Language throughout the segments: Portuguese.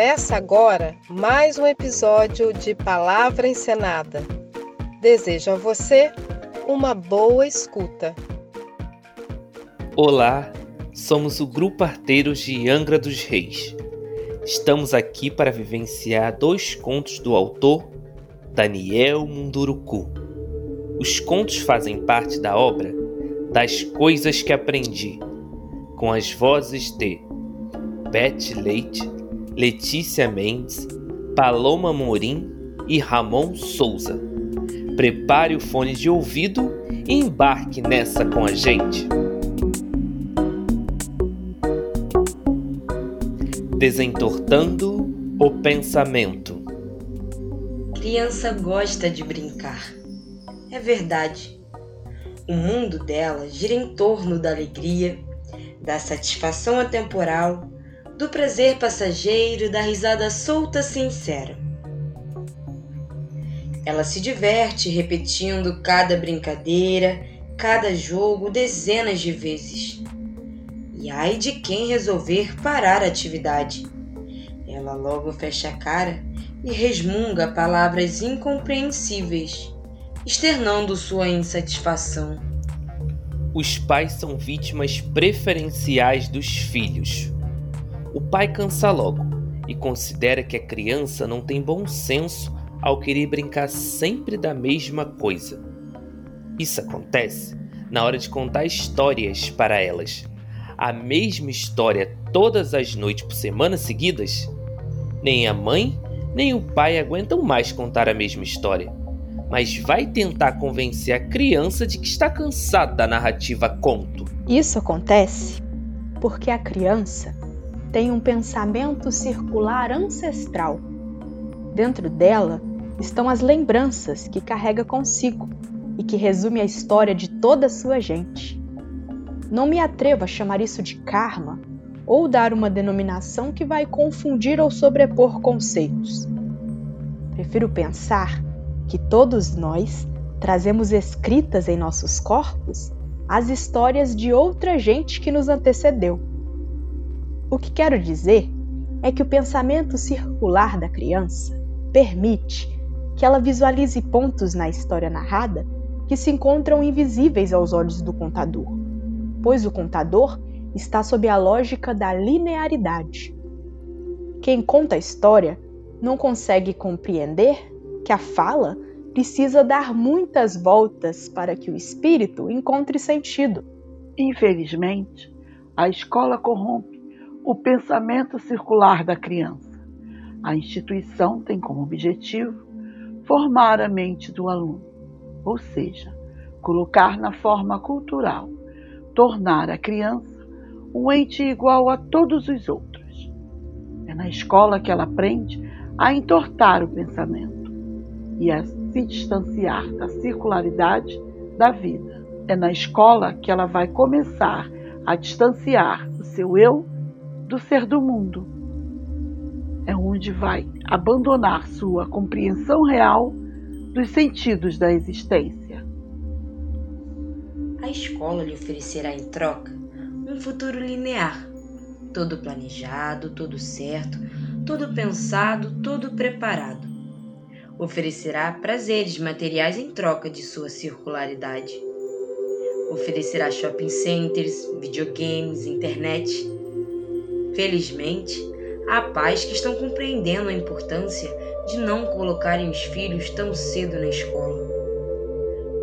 Começa agora mais um episódio de Palavra Encenada. Desejo a você uma boa escuta. Olá, somos o Grupo Arteiros de Angra dos Reis. Estamos aqui para vivenciar dois contos do autor Daniel Munduruku. Os contos fazem parte da obra Das Coisas que Aprendi, com as vozes de Beth Leite, Letícia Mendes, Paloma Morim e Ramon Souza. Prepare o fone de ouvido e embarque nessa com a gente. Desentortando o pensamento. Criança gosta de brincar. É verdade. O mundo dela gira em torno da alegria, da satisfação atemporal, do prazer passageiro, da risada solta sincera. Ela se diverte repetindo cada brincadeira, cada jogo dezenas de vezes e ai de quem resolver parar a atividade. Ela logo fecha a cara e resmunga palavras incompreensíveis, externando sua insatisfação. Os pais são vítimas preferenciais dos filhos. O pai cansa logo e considera que a criança não tem bom senso ao querer brincar sempre da mesma coisa. Isso acontece na hora de contar histórias para elas a mesma história todas as noites por semana seguidas, nem a mãe nem o pai aguentam mais contar a mesma história. Mas vai tentar convencer a criança de que está cansado da narrativa conto. Isso acontece porque a criança tem um pensamento circular ancestral. Dentro dela estão as lembranças que carrega consigo e que resume a história de toda a sua gente. Não me atrevo a chamar isso de karma ou dar uma denominação que vai confundir ou sobrepor conceitos. Prefiro pensar que todos nós trazemos escritas em nossos corpos as histórias de outra gente que nos antecedeu. O que quero dizer é que o pensamento circular da criança permite que ela visualize pontos na história narrada que se encontram invisíveis aos olhos do contador pois o contador está sob a lógica da linearidade. Quem conta a história não consegue compreender que a fala precisa dar muitas voltas para que o espírito encontre sentido. Infelizmente, a escola corrompe o pensamento circular da criança. A instituição tem como objetivo formar a mente do aluno, ou seja, colocar na forma cultural tornar a criança um ente igual a todos os outros. É na escola que ela aprende a entortar o pensamento e a se distanciar da circularidade da vida. É na escola que ela vai começar a distanciar o seu eu do ser do mundo. É onde vai abandonar sua compreensão real dos sentidos da existência a escola lhe oferecerá em troca um futuro linear, todo planejado, todo certo, todo pensado, todo preparado. Oferecerá prazeres materiais em troca de sua circularidade. Oferecerá shopping centers, videogames, internet. Felizmente, há pais que estão compreendendo a importância de não colocarem os filhos tão cedo na escola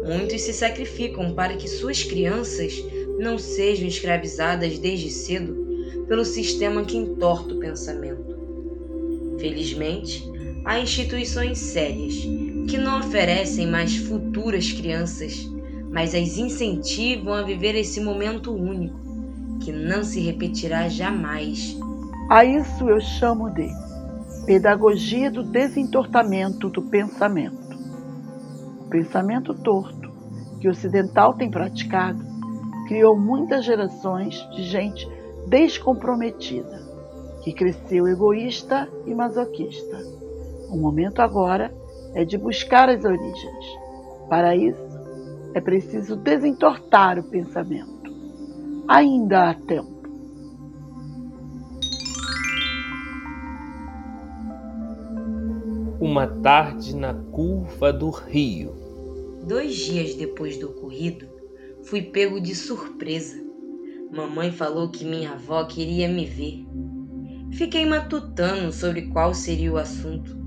Muitos se sacrificam para que suas crianças não sejam escravizadas desde cedo pelo sistema que entorta o pensamento. Felizmente, há instituições sérias que não oferecem mais futuras crianças, mas as incentivam a viver esse momento único, que não se repetirá jamais. A isso eu chamo de pedagogia do desentortamento do pensamento. O pensamento torto que o ocidental tem praticado criou muitas gerações de gente descomprometida, que cresceu egoísta e masoquista. O momento agora é de buscar as origens. Para isso, é preciso desentortar o pensamento. Ainda há tempo. Uma tarde na curva do rio. Dois dias depois do ocorrido, fui pego de surpresa. Mamãe falou que minha avó queria me ver. Fiquei matutando sobre qual seria o assunto.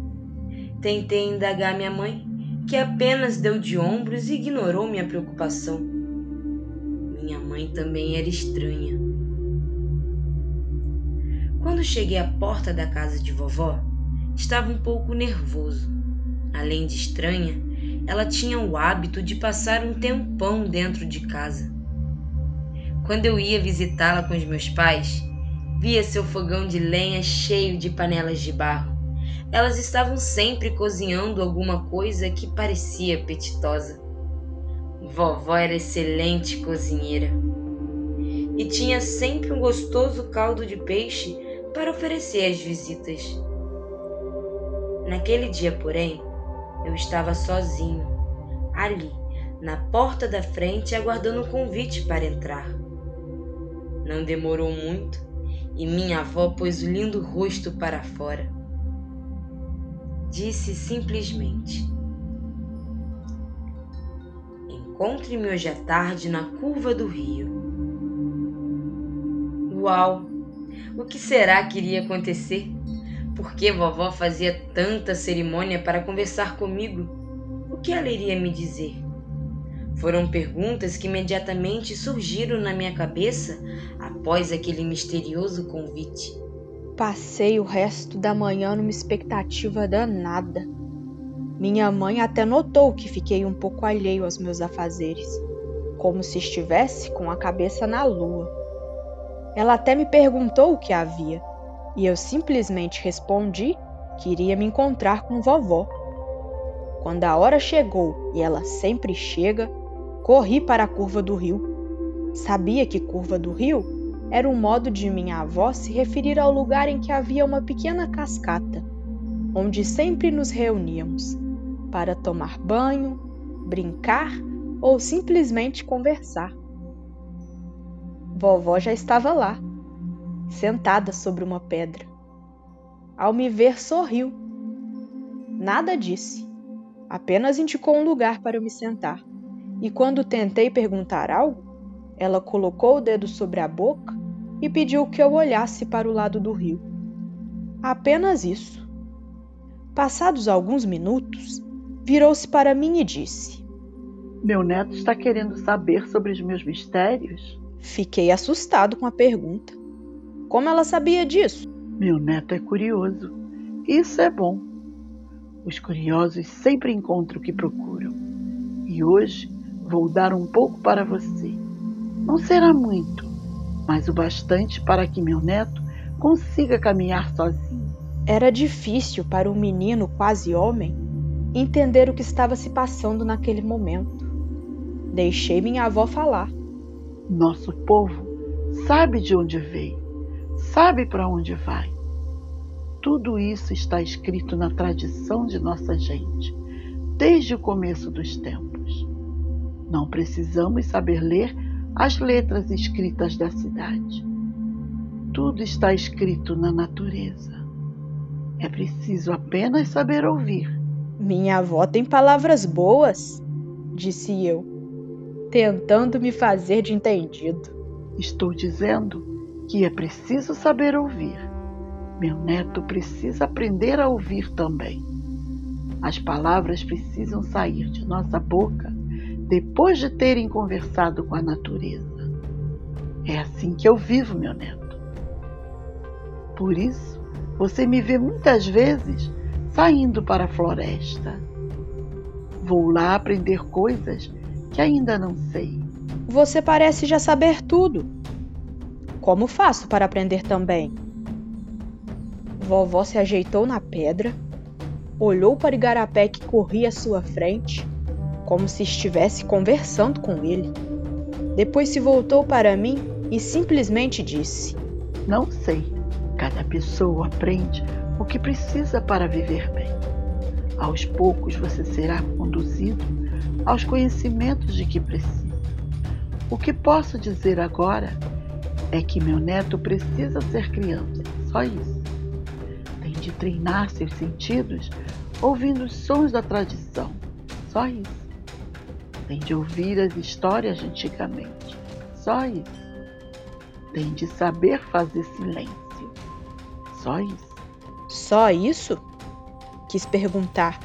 Tentei indagar minha mãe, que apenas deu de ombros e ignorou minha preocupação. Minha mãe também era estranha. Quando cheguei à porta da casa de vovó, estava um pouco nervoso. Além de estranha, ela tinha o hábito de passar um tempão dentro de casa. Quando eu ia visitá-la com os meus pais, via seu fogão de lenha cheio de panelas de barro. Elas estavam sempre cozinhando alguma coisa que parecia apetitosa. Vovó era excelente cozinheira e tinha sempre um gostoso caldo de peixe para oferecer às visitas. Naquele dia, porém, eu estava sozinho, ali, na porta da frente, aguardando o convite para entrar. Não demorou muito e minha avó pôs o lindo rosto para fora. Disse simplesmente: Encontre-me hoje à tarde na curva do rio. Uau! O que será que iria acontecer? Por que vovó fazia tanta cerimônia para conversar comigo? O que ela iria me dizer? Foram perguntas que imediatamente surgiram na minha cabeça após aquele misterioso convite. Passei o resto da manhã numa expectativa danada. Minha mãe até notou que fiquei um pouco alheio aos meus afazeres, como se estivesse com a cabeça na lua. Ela até me perguntou o que havia, e eu simplesmente respondi que iria me encontrar com vovó. Quando a hora chegou, e ela sempre chega, corri para a curva do rio. Sabia que curva do rio era um modo de minha avó se referir ao lugar em que havia uma pequena cascata, onde sempre nos reuníamos para tomar banho, brincar ou simplesmente conversar. Vovó já estava lá, sentada sobre uma pedra. Ao me ver, sorriu. Nada disse, apenas indicou um lugar para eu me sentar. E quando tentei perguntar algo, ela colocou o dedo sobre a boca e pediu que eu olhasse para o lado do rio. Apenas isso. Passados alguns minutos, virou-se para mim e disse: Meu neto está querendo saber sobre os meus mistérios? Fiquei assustado com a pergunta. Como ela sabia disso? Meu neto é curioso. Isso é bom. Os curiosos sempre encontram o que procuram. E hoje vou dar um pouco para você. Não será muito, mas o bastante para que meu neto consiga caminhar sozinho. Era difícil para um menino quase homem entender o que estava se passando naquele momento. Deixei minha avó falar. Nosso povo sabe de onde veio sabe para onde vai. Tudo isso está escrito na tradição de nossa gente, desde o começo dos tempos. Não precisamos saber ler as letras escritas da cidade. Tudo está escrito na natureza. É preciso apenas saber ouvir. Minha avó tem palavras boas, disse eu, tentando me fazer de entendido. Estou dizendo que é preciso saber ouvir. Meu neto precisa aprender a ouvir também. As palavras precisam sair de nossa boca depois de terem conversado com a natureza. É assim que eu vivo, meu neto. Por isso, você me vê muitas vezes saindo para a floresta. Vou lá aprender coisas que ainda não sei. Você parece já saber tudo. Como faço para aprender também? Vovó se ajeitou na pedra, olhou para o igarapé que corria à sua frente, como se estivesse conversando com ele. Depois se voltou para mim e simplesmente disse: Não sei. Cada pessoa aprende que precisa para viver bem. Aos poucos você será conduzido aos conhecimentos de que precisa. O que posso dizer agora é que meu neto precisa ser criança, só isso. Tem de treinar seus sentidos ouvindo os sons da tradição. Só isso. Tem de ouvir as histórias de antigamente. Só isso. Tem de saber fazer silêncio. Só isso. Só isso? Quis perguntar,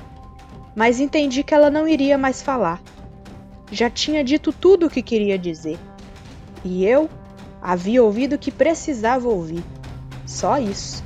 mas entendi que ela não iria mais falar. Já tinha dito tudo o que queria dizer. E eu havia ouvido o que precisava ouvir. Só isso.